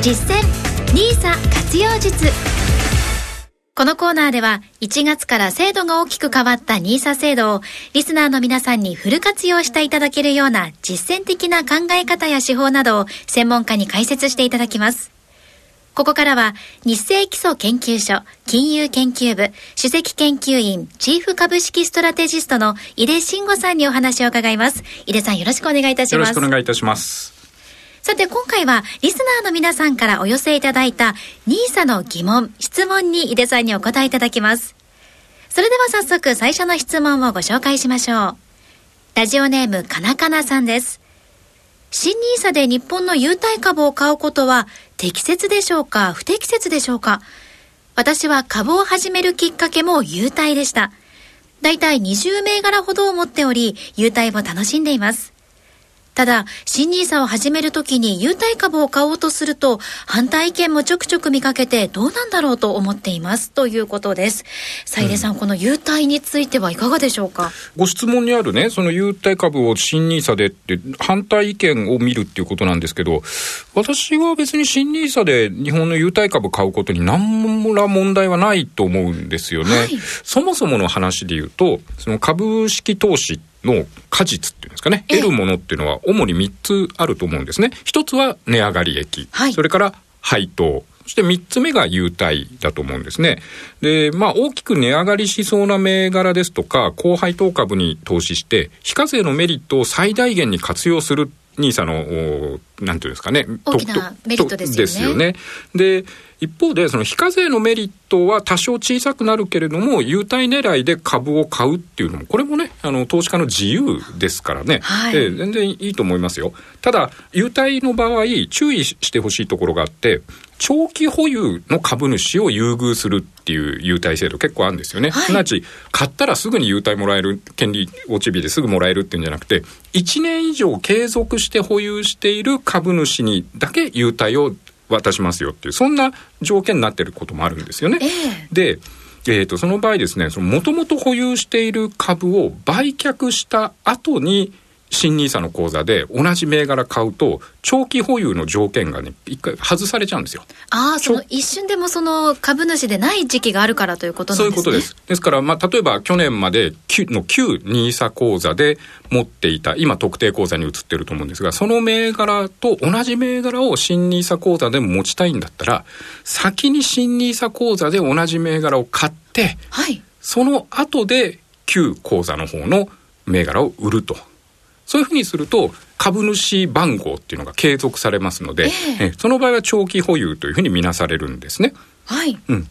実践 NISA 活用術このコーナーでは1月から制度が大きく変わった NISA 制度をリスナーの皆さんにフル活用していただけるような実践的な考え方や手法などを専門家に解説していただきます。ここからは日清基礎研究所金融研究部首席研究員チーフ株式ストラテジストの井出慎吾さんにお話を伺います。井出さんよろしくお願いいたします。よろしくお願いいたします。さて今回はリスナーの皆さんからお寄せいただいた NISA の疑問、質問に井出さんにお答えいただきます。それでは早速最初の質問をご紹介しましょう。ラジオネームかなかなさんです。新 NISA で日本の優待株を買うことは適切でしょうか不適切でしょうか私は株を始めるきっかけも優待でした。だいたい20銘柄ほどを持っており、優待を楽しんでいます。ただ、新 nisa を始めるときに優待株を買おうとすると、反対意見もちょくちょく見かけてどうなんだろうと思っています。ということです。さいでさん、うん、この優待についてはいかがでしょうか？ご質問にあるね、その優待株を新 nisa でって反対意見を見るっていうことなんですけど、私は別に新 nisa で日本の優待株買うことに何ら問題はないと思うんですよね。はい、そもそもの話で言うと、その株式投資の果実っていうんですかね、得るものっていうのは主に3つあると思うんですね。一つは値上がり益、はい、それから配当、そして3つ目が優待だと思うんですね。で、まあ大きく値上がりしそうな銘柄ですとか、高配当株に投資して、非課税のメリットを最大限に活用するニーサの、なんていうんですかね。大きなメリットですよね。で一方で、その非課税のメリットは多少小さくなるけれども、優待狙いで株を買うっていうのも、これもね、あの、投資家の自由ですからね、はい、え全然いいと思いますよ。ただ、優待の場合、注意してほしいところがあって、長期保有の株主を優遇するっていう優待制度結構あるんですよね。はい、すなわち、買ったらすぐに優待もらえる、権利落ち日ですぐもらえるっていうんじゃなくて、1年以上継続して保有している株主にだけ優待を渡しますよっていう、そんな条件になってることもあるんですよね。えー、で、えーと、その場合ですね、もともと保有している株を売却した後に、新 nisa の口座で同じ銘柄買うと、長期保有の条件がね、一回外されちゃうんですよ。ああ、その一瞬でもその株主でない時期があるからということなんですね。そういうことです。ですから、まあ、例えば去年までの旧 nisa 口座で持っていた、今特定口座に移ってると思うんですが、その銘柄と同じ銘柄を新 nisa 口座でも持ちたいんだったら、先に新 nisa 口座で同じ銘柄を買って、はい、その後で旧口座の方の銘柄を売ると。そういうふうにすると、株主番号っていうのが継続されますので、えー、その場合は長期保有というふうに見なされるんですね。はい。うん。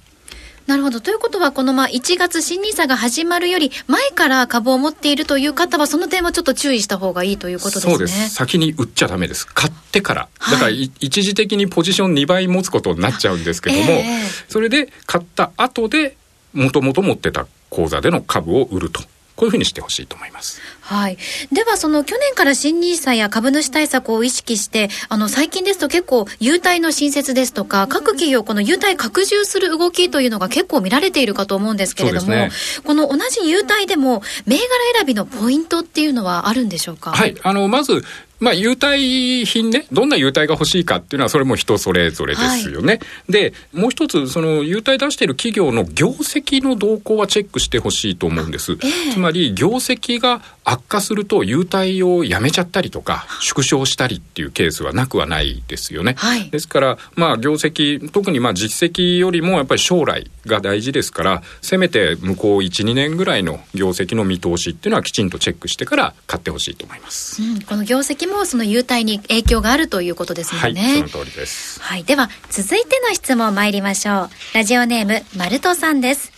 なるほど。ということは、このまあ1月新 nisa が始まるより前から株を持っているという方は、その点はちょっと注意した方がいいということですね。そうです。先に売っちゃダメです。買ってから。だから、一時的にポジション2倍持つことになっちゃうんですけども、えー、それで買った後で、もともと持ってた口座での株を売ると。こういうふうにしてほしいと思います。はい。では、その去年から新ニーサや株主対策を意識して、あの、最近ですと結構、優待の新設ですとか、各企業、この優待拡充する動きというのが結構見られているかと思うんですけれども、ね、この同じ優待でも、銘柄選びのポイントっていうのはあるんでしょうか？はい。あの、まず、まあ、優待品ね、どんな優待が欲しいかっていうのは、それも人それぞれですよね。はい、で、もう一つ、その、優待出している企業の業績の動向はチェックしてほしいと思うんです。えー、つまり、業績が悪化すると、優待をやめちゃったりとか、縮小したりっていうケースはなくはないですよね。はい、ですから、まあ、業績、特にまあ、実績よりもやっぱり将来が大事ですから、せめて向こう1、2年ぐらいの業績の見通しっていうのはきちんとチェックしてから買ってほしいと思います。うん、この業績もその優待に影響があるということですもんね。はい、その通りです。はい。では、続いての質問参りましょう。ラジオネーム、マルトさんです。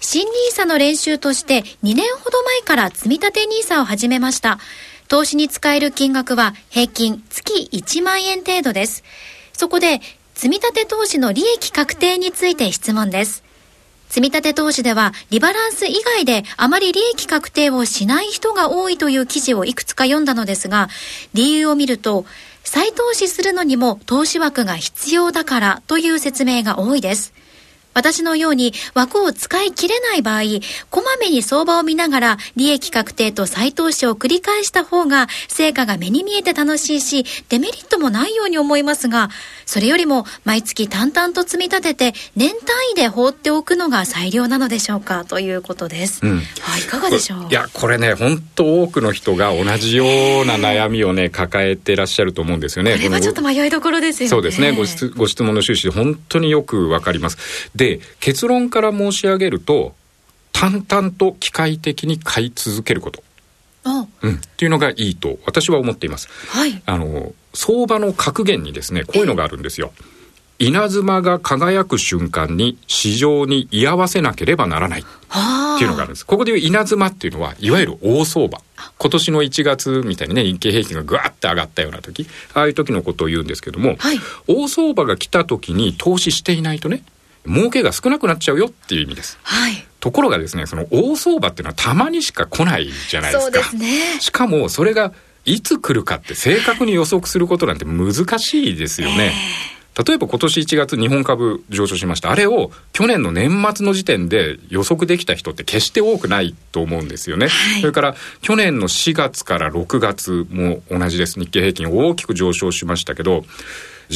新 nisa の練習として2年ほど前から積立 nisa を始めました。投資に使える金額は平均月1万円程度です。そこで、積立投資の利益確定について質問です。積立投資ではリバランス以外であまり利益確定をしない人が多いという記事をいくつか読んだのですが、理由を見ると、再投資するのにも投資枠が必要だからという説明が多いです。私のように枠を使い切れない場合、こまめに相場を見ながら利益確定と再投資を繰り返した方が成果が目に見えて楽しいし、デメリットもないように思いますが、それよりも毎月淡々と積み立てて年単位で放っておくのが最良なのでしょうかということです。うん、はい、いかがでしょう？いや、これね、本当多くの人が同じような悩みをね、抱えてらっしゃると思うんですよね。これはちょっと迷いどころですよね。そうですね。ご質ご質問の趣旨で本当によくわかります。で、結論から申し上げると、淡々と機械的に買い続けること。うん、っていうのがいいと私は思っています。はい、あの相場の格言にですねこういうのがあるんですよ。稲妻が輝く瞬間に市場に居合わせなければならないっていうのがあるんです。ここでいう稲妻っていうのはいわゆる大相場。今年の1月みたいにね日経平均がぐわって上がったような時ああいう時のことを言うんですけども、はい、大相場が来た時に投資していないとね儲けが少なくなっちゃうよっていう意味です。はい。ところがですね、その大相場っていうのはたまにしか来ないじゃないですか。そうですね。しかもそれがいつ来るかって正確に予測することなんて難しいですよね。例えば今年1月日本株上昇しました。あれを去年の年末の時点で予測できた人って決して多くないと思うんですよね。はい、それから去年の4月から6月も同じです。日経平均大きく上昇しましたけど、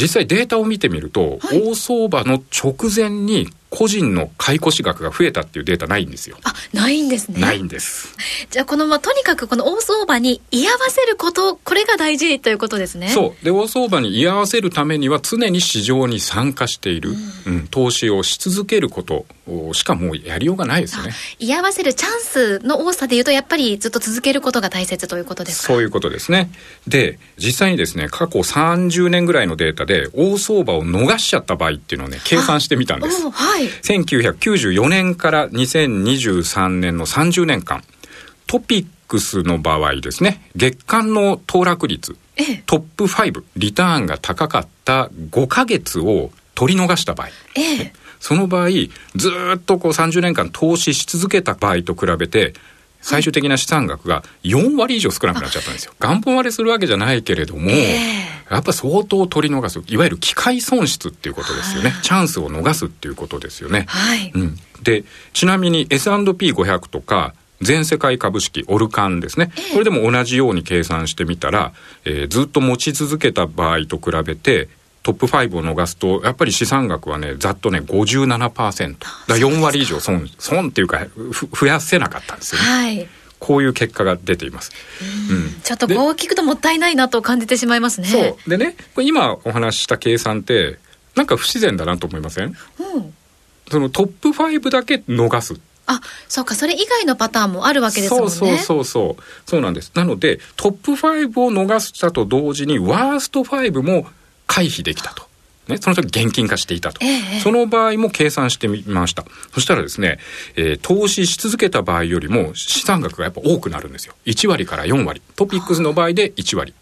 実際データを見てみると、はい、大相場の直前に個人の買い越し額が増えたっていうデータないんですよ。あ、ないんですね。ないんです。じゃあこのまあとにかくこの大相場に居合わせることこれが大事ということですね。そう。で大相場に居合わせるためには常に市場に参加している、うん、うん、投資をし続けることしかもうやりようがないですね。居合わせるチャンスの多さでいうとやっぱりずっと続けることが大切ということですか？そういうことですね。で実際にですね過去30年ぐらいのデータで大相場を逃しちゃった場合っていうのをね計算してみたんです。はい。1994年から2023年の30年間トピックスの場合ですね月間の騰落率、ええ、トップ5リターンが高かった5か月を取り逃した場合、ええ、その場合ずっとこう30年間投資し続けた場合と比べて最終的な資産額が4割以上少なくなっちゃったんですよ。元本割れするわけじゃないけれども、えー、やっぱ相当取り逃す。いわゆる機械損失っていうことですよね。チャンスを逃すっていうことですよね。はい。うん。で、ちなみに S&P500 とか、全世界株式オルカンですね、これでも同じように計算してみたら、えー、ずっと持ち続けた場合と比べてトップ5を逃すとやっぱり資産額はねざっとね57%だ4割以上損損っていうか増やせなかったんですよね。はいこういう結果が出ています。うん、ちょっとこう聞くともったいないなと感じてしまいますね。そうでね、今お話しした計算ってなんか不自然だなと思いません？うん、そのトップ5だけ逃す。あ、そうか、それ以外のパターンもあるわけですもんね。そうそうそうそう。そうなんです。なので、トップ5を逃したと同時に、ワースト5も回避できたと。ね、その時現金化していたと、ええ、その場合も計算してみました。そしたらですね、えー、投資し続けた場合よりも資産額がやっぱ多くなるんですよ。1割から4割。トピックスの場合で1割。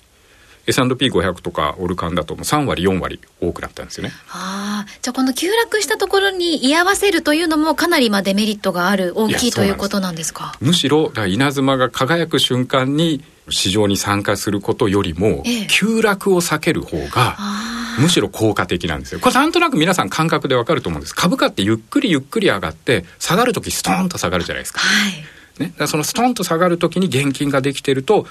S&P500 とかオルカンだともう3割4割多くなったんですよね。ああじゃあこの急落したところに居合わせるというのもかなりまあデメリットがある大きいということなんですか？むしろ稲妻が輝く瞬間に市場に参加することよりも、ええ、急落を避ける方がむしろ効果的なんですよ。これなんとなく皆さん感覚でわかると思うんです。株価ってゆっくりゆっくり上がって下がるときストーンと下がるじゃないですか。はい、ね、だそのストーンと下がるときに現金ができてると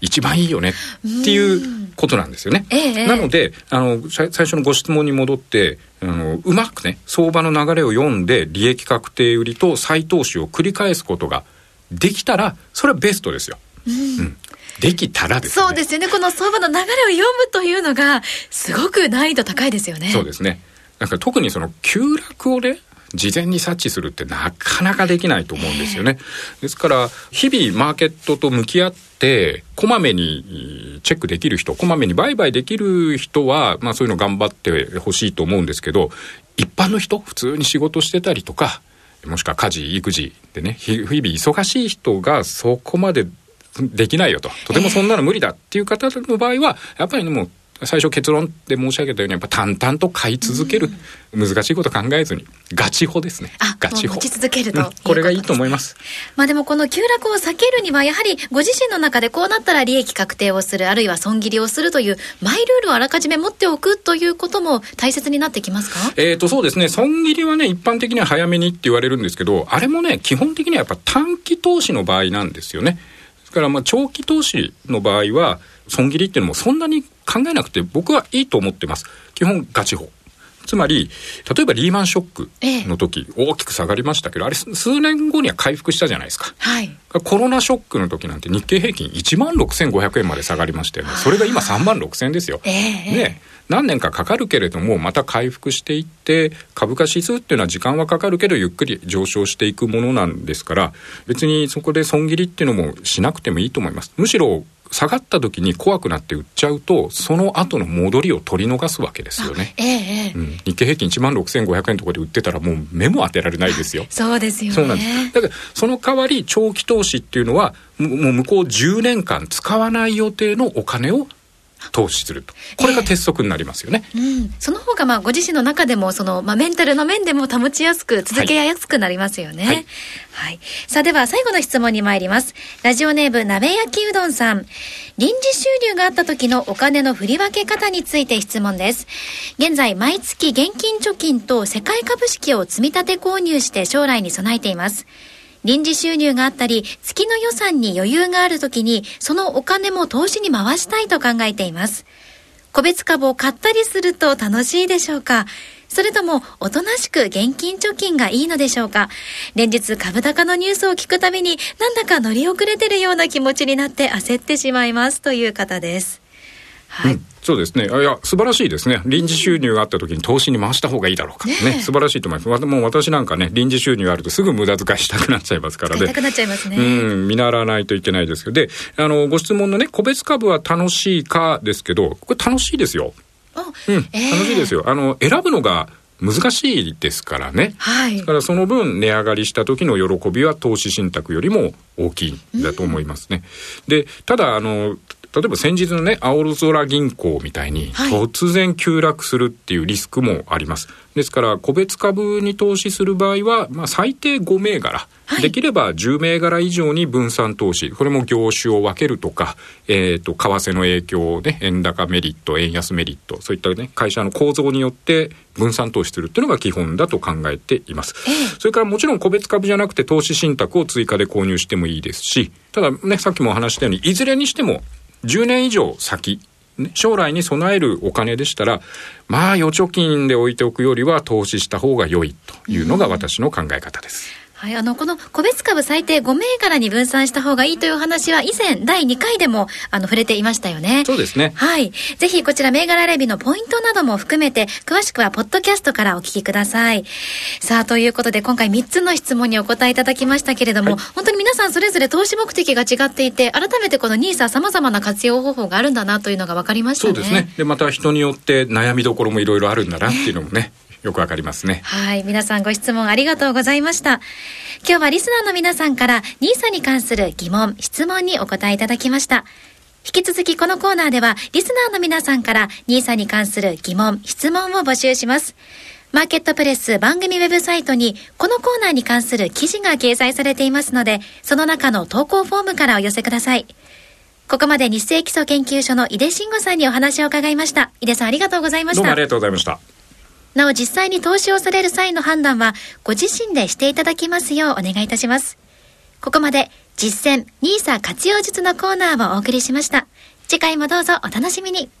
一番いいよねっていうことなんですよね。え、なのであの最初のご質問に戻ってあのうまくね相場の流れを読んで利益確定売りと再投資を繰り返すことができたらそれはベストですよ。うん、うんできたらですね。そうですよね。この相場の流れを読むというのが、すごく難易度高いですよね。そうですね。だから特にその急落をね、事前に察知するってなかなかできないと思うんですよね。ですから、日々マーケットと向き合って、こまめにチェックできる人、こまめに売買できる人は、まあそういうの頑張ってほしいと思うんですけど、一般の人、普通に仕事してたりとか、もしくは家事、育児でね、日々忙しい人がそこまでできないよと。とてもそんなの無理だっていう方の場合は、やっぱりね、もう、最初結論で申し上げたようにやっぱ淡々と買い続ける、うん、難しいこと考えずにガチホですね。ガチホ。持ち続けると、うん、これがいいと思います。まあでもこの急落を避けるにはやはりご自身の中でこうなったら利益確定をするあるいは損切りをするというマイルールをあらかじめ持っておくということも大切になってきますか？えっ、とそうですね。損切りはね一般的には早めにって言われるんですけどあれもね基本的にはやっぱ短期投資の場合なんですよねですからまあ長期投資の場合は損切りっていうのもそんなに考えなくて僕はいいと思ってます。基本ガチ法。つまり例えばリーマンショックの時、ええ、大きく下がりましたけどあれ数年後には回復したじゃないですか、はい、コロナショックの時なんて日経平均1万6500円まで下がりましたよね。それが今3万6000円ですよ、ええ、ね。何年かかかるけれどもまた回復していって株価指数っていうのは時間はかかるけどゆっくり上昇していくものなんですから別にそこで損切りっていうのもしなくてもいいと思います。むしろ下がった時に怖くなって売っちゃうとその後の戻りを取り逃すわけですよね、ええうん、日経平均1万6500円とかで売ってたらもう目も当てられないですよ。そうですよね。そうなんです。だからその代わり長期投資っていうのはもう向こう10年間使わない予定のお金を投資すると。これが鉄則になりますよね。えー、うん。その方が、まあ、ご自身の中でも、その、まあ、メンタルの面でも保ちやすく、続けやすくなりますよね。はい。はい、さあ、では、最後の質問に参ります。ラジオネーム、鍋焼きうどんさん。臨時収入があった時のお金の振り分け方について質問です。現在、毎月現金貯金と世界株式を積み立て購入して将来に備えています。臨時収入があったり、月の予算に余裕があるときに、そのお金も投資に回したいと考えています。個別株を買ったりすると楽しいでしょうか？それとも、おとなしく現金貯金がいいのでしょうか？連日株高のニュースを聞くたびに、なんだか乗り遅れてるような気持ちになって焦ってしまいますという方です。はい、うん、そうですね。いや、素晴らしいですね。臨時収入があった時に投資に回した方がいいだろうか。ね、ね、素晴らしいと思います。もう私なんかね、臨時収入があるとすぐ無駄遣いしたくなっちゃいますからね。たくなっちゃいますね。うん、見習わないといけないですけど。で、あの、ご質問のね、個別株は楽しいかですけど、これ楽しいですよ。うん、えー、楽しいですよ。あの、選ぶのが、難しいですからね。はい。だからその分値上がりした時の喜びは投資信託よりも大きいんだと思いますね。うん、で、ただあの、例えば先日のね、青空銀行みたいに、突然急落するっていうリスクもあります。はい、ですから、個別株に投資する場合は、まあ、最低5銘柄、はい、できれば10銘柄以上に分散投資、これも業種を分けるとか、えっ、ー、と、為替の影響で、ね、円高メリット、円安メリット、そういったね、会社の構造によって分散投資するっていうのが基本だと考えています。えー、それからもちろん個別株じゃなくて投資信託を追加で購入してもいいですし、ただね、さっきもお話したように、いずれにしても10年以上先、将来に備えるお金でしたら、まあ預貯金で置いておくよりは投資した方が良いというのが私の考え方です。はい、あの、この個別株最低5銘柄に分散した方がいいという話は以前第2回でもあの触れていましたよね。そうですね。はい。ぜひこちら銘柄レビのポイントなども含めて詳しくはポッドキャストからお聞きください。さあ、ということで今回3つの質問にお答えいただきましたけれども、はい、本当に皆さんそれぞれ投資目的が違っていて、改めてこの NISA 様々な活用方法があるんだなというのが分かりましたね。そうですね。で、また人によって悩みどころもいろいろあるんだなっていうのもね。よくわかりますね。はい。皆さんご質問ありがとうございました。今日はリスナーの皆さんから NISA に関する疑問、質問にお答えいただきました。引き続きこのコーナーでは、リスナーの皆さんから NISA に関する疑問、質問を募集します。マーケットプレス番組ウェブサイトにこのコーナーに関する記事が掲載されていますので、その中の投稿フォームからお寄せください。ここまで日清基礎研究所の井出慎吾さんにお話を伺いました。井出さんありがとうございました。どうもありがとうございました。なお実際に投資をされる際の判断はご自身でしていただきますようお願いいたします。ここまで実践 NISA 活用術のコーナーをお送りしました。次回もどうぞお楽しみに。